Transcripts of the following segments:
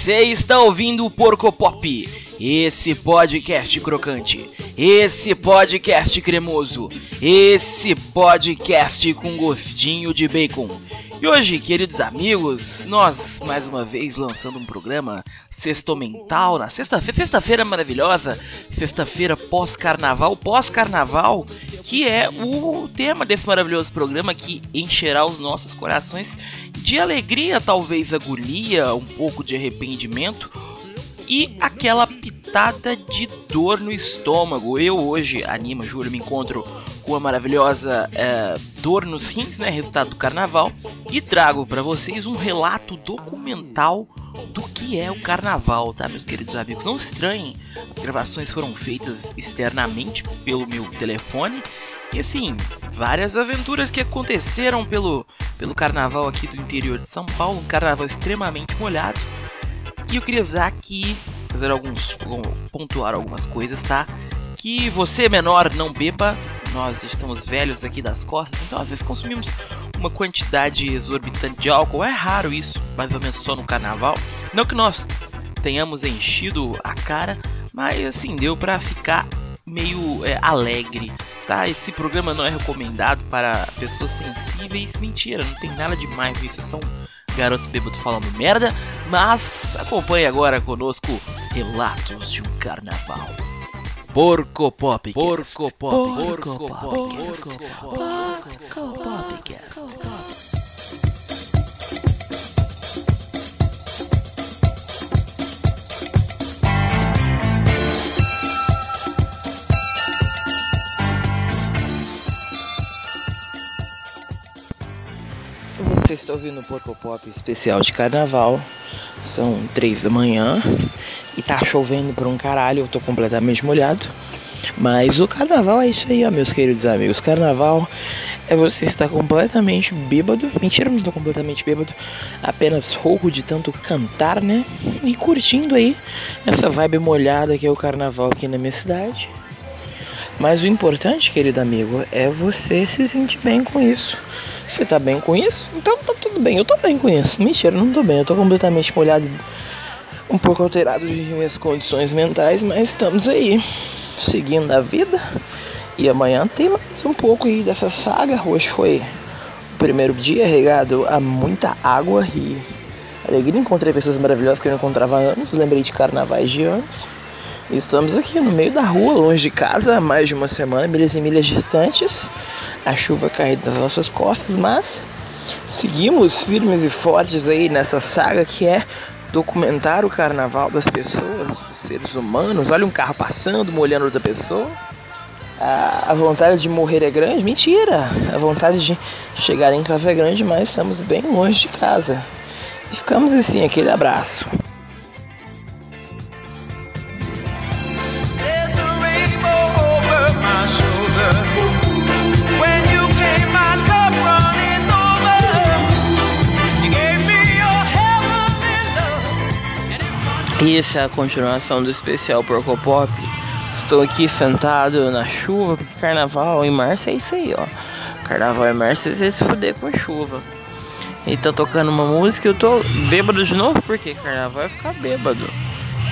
Você está ouvindo o Porco Pop, esse podcast crocante, esse podcast cremoso, esse podcast com gostinho de bacon. E hoje, queridos amigos, nós mais uma vez lançando um programa sexto mental na sexta-feira, sexta-feira maravilhosa, sexta-feira pós-carnaval, pós-carnaval, que é o tema desse maravilhoso programa que encherá os nossos corações de alegria, talvez agonia, um pouco de arrependimento e aquela pitada de dor no estômago. Eu hoje, anima, juro, me encontro com a maravilhosa é, dor nos rins, né, resultado do carnaval, e trago para vocês um relato documental do que é o carnaval, tá, meus queridos amigos? Não estranhem, as gravações foram feitas externamente pelo meu telefone e assim, várias aventuras que aconteceram pelo, pelo carnaval aqui do interior de São Paulo, um carnaval extremamente molhado. E eu queria avisar aqui, fazer alguns. pontuar algumas coisas, tá? Que você menor não beba, nós estamos velhos aqui das costas, então às vezes consumimos uma quantidade exorbitante de álcool. É raro isso, mais ou menos só no carnaval. Não que nós tenhamos enchido a cara, mas assim, deu pra ficar meio é, alegre tá? Esse programa não é recomendado para pessoas sensíveis. Mentira, não tem nada demais isso. É só um garoto bêbado falando merda. Mas acompanhe agora conosco relatos de um carnaval. Porco Pop. Porco Pop. Porco Pop. Porco Pop. Porco Pop. Você está ouvindo o Porco Pop especial de carnaval. São três da manhã e tá chovendo por um caralho, eu tô completamente molhado. Mas o carnaval é isso aí, ó, meus queridos amigos. Carnaval é você estar completamente bêbado. Mentira, não estou completamente bêbado. Apenas rouco de tanto cantar, né? E curtindo aí essa vibe molhada que é o carnaval aqui na minha cidade. Mas o importante, querido amigo, é você se sentir bem com isso. Você tá bem com isso? Então tá tudo bem, eu tô bem com isso. Mentira, não tô bem, eu tô completamente molhado, um pouco alterado de minhas condições mentais, mas estamos aí, seguindo a vida. E amanhã tem mais um pouco aí dessa saga. Hoje foi o primeiro dia regado a muita água e alegria. Encontrei pessoas maravilhosas que eu não encontrava há anos. Lembrei de carnavais de anos. Estamos aqui no meio da rua, longe de casa, há mais de uma semana, milhas e milhas distantes. A chuva cai das nossas costas, mas seguimos firmes e fortes aí nessa saga que é documentar o carnaval das pessoas, dos seres humanos. Olha um carro passando, molhando outra pessoa. A, vontade de morrer é grande? Mentira! A vontade de chegar em casa é grande, mas estamos bem longe de casa. E ficamos assim, aquele abraço. Essa é a continuação do especial Porco Pop. Estou aqui sentado na chuva, porque carnaval em março é isso aí, ó. Carnaval em março é se fuder com chuva. E tá tocando uma música eu tô bêbado de novo, porque carnaval é ficar bêbado.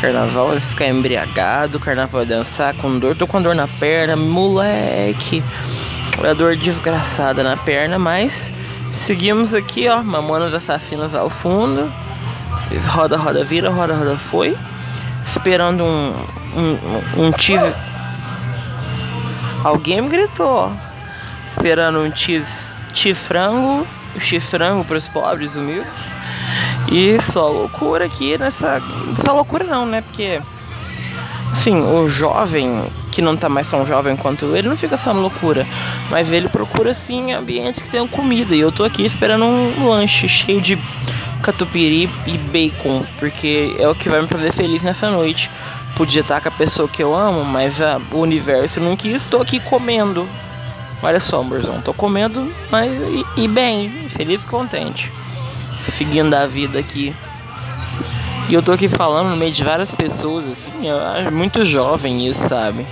Carnaval é ficar embriagado, carnaval é dançar com dor. Tô com dor na perna, moleque. A dor desgraçada na perna, mas seguimos aqui, ó. Mamando assassinas ao fundo roda, roda, vira, roda, roda, foi. Esperando um, um, um cheese. Alguém me gritou. Esperando um cheese, cheese frango, cheese frango para os pobres humildes. E só loucura aqui nessa. Só loucura não, né? Porque. Assim, o jovem que não tá mais tão jovem quanto ele não fica só loucura. Mas ele procura sim ambientes que tenham comida. E eu tô aqui esperando um lanche cheio de catupiry e bacon, porque é o que vai me fazer feliz nessa noite. Podia estar com a pessoa que eu amo, mas a, o universo não quis. Estou aqui comendo. Olha só, amorzão, tô comendo, mas e, e bem, feliz e contente. seguindo a vida aqui. E eu tô aqui falando no meio de várias pessoas, assim, eu muito jovem isso, sabe?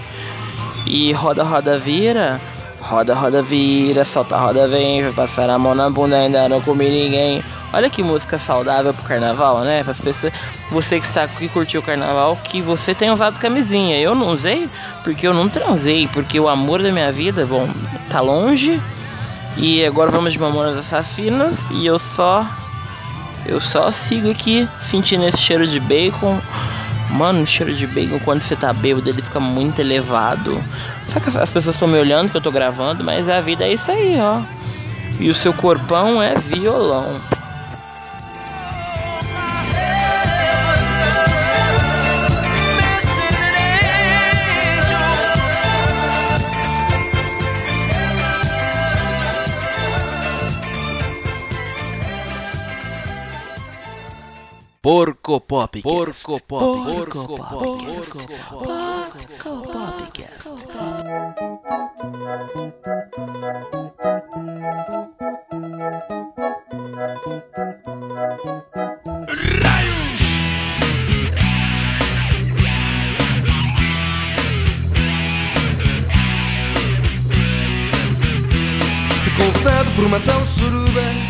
E roda, roda, vira, roda, roda, vira, solta, roda, vem, vai passar a mão na bunda, ainda não comi ninguém. Olha que música saudável pro carnaval, né? Para as pessoas, você que está aqui curtiu o carnaval, que você tenha usado camisinha. Eu não usei porque eu não transei, porque o amor da minha vida, bom, tá longe. E agora vamos de Mamonas Assassinas e eu só eu só sigo aqui sentindo esse cheiro de bacon. Mano, o cheiro de bacon quando você tá bêbado ele fica muito elevado. Só que as pessoas estão me olhando que eu tô gravando, mas a vida é isso aí, ó. E o seu corpão é violão. Porco Pop. Porco Pop. Porco Pop. Porco Popcast. Ficou vetado por matar o suruba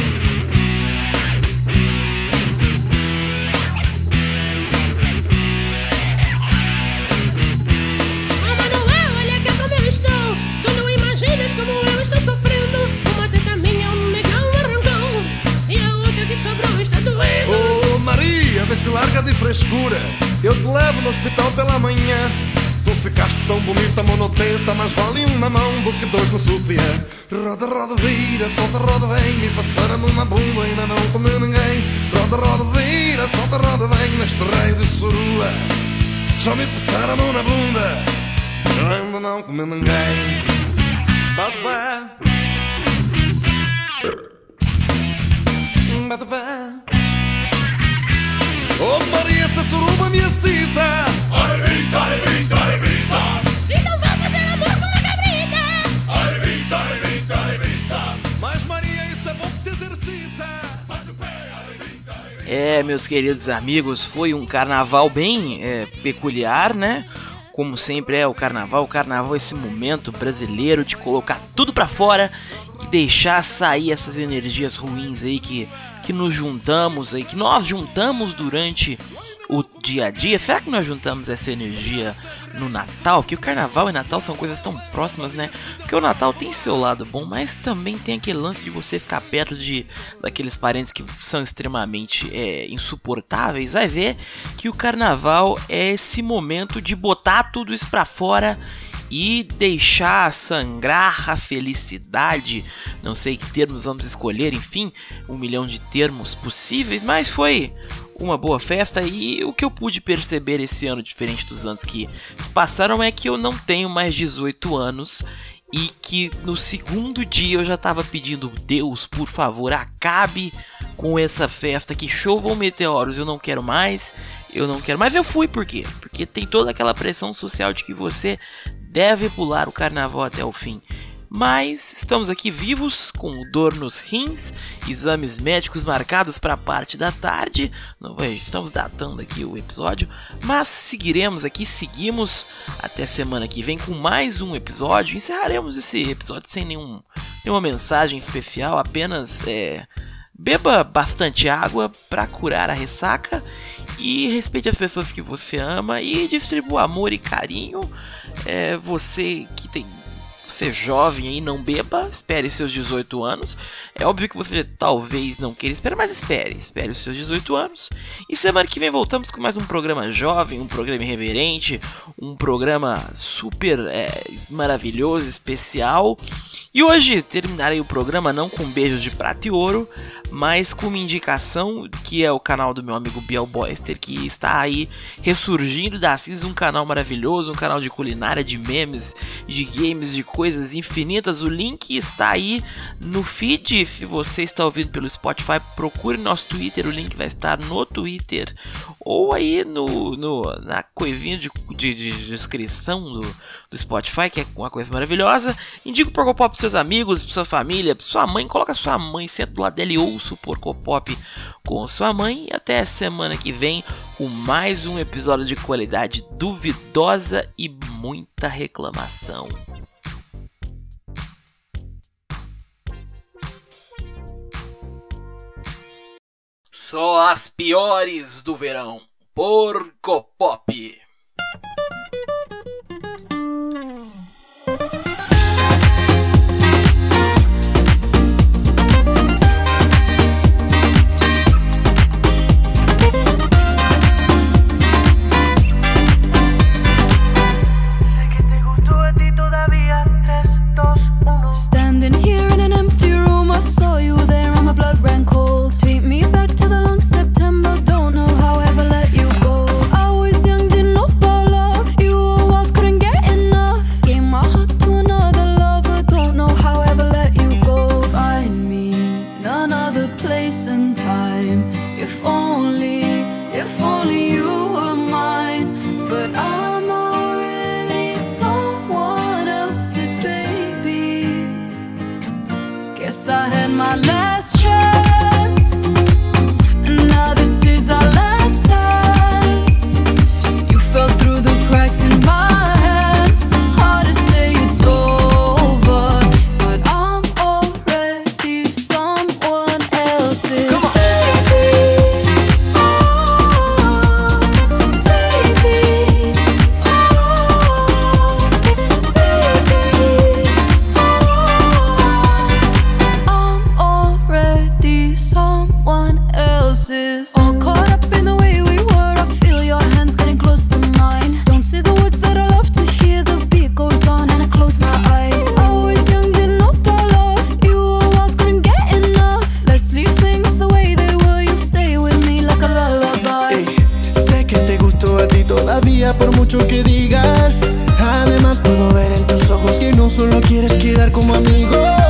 Se larga de frescura Eu te levo no hospital pela manhã. Tu ficaste tão bonita, monoteta Mas vale um na mão do que dois no sutiã. Roda, roda, vira, solta, roda, vem Me passaram a mão na bunda, ainda não comeu ninguém. Roda, roda, vira, solta, roda, vem Neste rei de surua. Já me passaram na bunda ainda não comi ninguém. Bate pé. Bate pé Oh Maria, essa suruba me excita. Arrebita, arrebita, arrebita Então vamos fazer amor com uma cabrita. Arrebita, arrebita, arrebita Mas Maria, isso é bom que te exercita. Bate o pé, arrebita, arrebita É, meus queridos amigos, foi um carnaval bem é, peculiar, né? Como sempre é o carnaval, o carnaval é esse momento brasileiro de colocar tudo pra fora e deixar sair essas energias ruins aí que, que nos juntamos aí, que nós juntamos durante o dia a dia. Será que nós juntamos essa energia no Natal? Que o carnaval e Natal são coisas tão próximas, né? Porque o Natal tem seu lado bom, mas também tem aquele lance de você ficar perto de daqueles parentes que são extremamente é, insuportáveis. Vai ver que o carnaval é esse momento de botar tudo isso pra fora e deixar sangrar a felicidade. Não sei que termos vamos escolher, enfim, um milhão de termos possíveis, mas foi uma boa festa e o que eu pude perceber esse ano, diferente dos anos que passaram, é que eu não tenho mais 18 anos e que no segundo dia eu já tava pedindo, Deus, por favor, acabe com essa festa, que chovam meteoros, eu não quero mais, eu não quero. Mas eu fui por quê? Porque tem toda aquela pressão social de que você deve pular o carnaval até o fim. Mas estamos aqui vivos, com dor nos rins, exames médicos marcados para a parte da tarde. Não, vai, estamos datando aqui o episódio, mas seguiremos aqui, seguimos até semana que vem com mais um episódio. Encerraremos esse episódio sem nenhum, nenhuma mensagem especial, apenas é, beba bastante água para curar a ressaca e respeite as pessoas que você ama e distribua amor e carinho. É, você que tem ser jovem aí, não beba, espere seus 18 anos. É óbvio que você talvez não queira esperar, mas espere, espere os seus 18 anos. E semana que vem voltamos com mais um programa jovem, um programa irreverente, um programa super é, maravilhoso, especial. E hoje terminarei o programa não com beijos de prata e ouro, mas com uma indicação que é o canal do meu amigo Biel Boyster, que está aí ressurgindo da cinza, um canal maravilhoso, um canal de culinária, de memes, de games, de coisas infinitas. O link está aí no feed. Se você está ouvindo pelo Spotify, procure nosso Twitter, o link vai estar no Twitter ou aí no, no na coisinha de, de, de descrição do, do Spotify, que é uma coisa maravilhosa. Indica o Pop seus amigos, pra sua família, pra sua mãe, coloca sua mãe, senta do lado dela e ouça o Porco Pop com sua mãe. E até semana que vem com mais um episódio de qualidade duvidosa e muita reclamação. Só as piores do verão. Porco Pop. Por mucho que digas. Además puedo ver en tus ojos que no solo quieres quedar como amigos.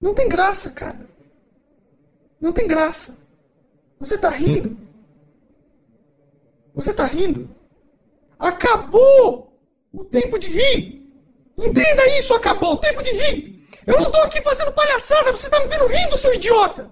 Não tem graça, cara. Não tem graça. Você tá rindo? Você tá rindo? Acabou o tempo de rir. Entenda isso, acabou o tempo de rir. Eu não tô aqui fazendo palhaçada, você tá me vendo rindo, seu idiota.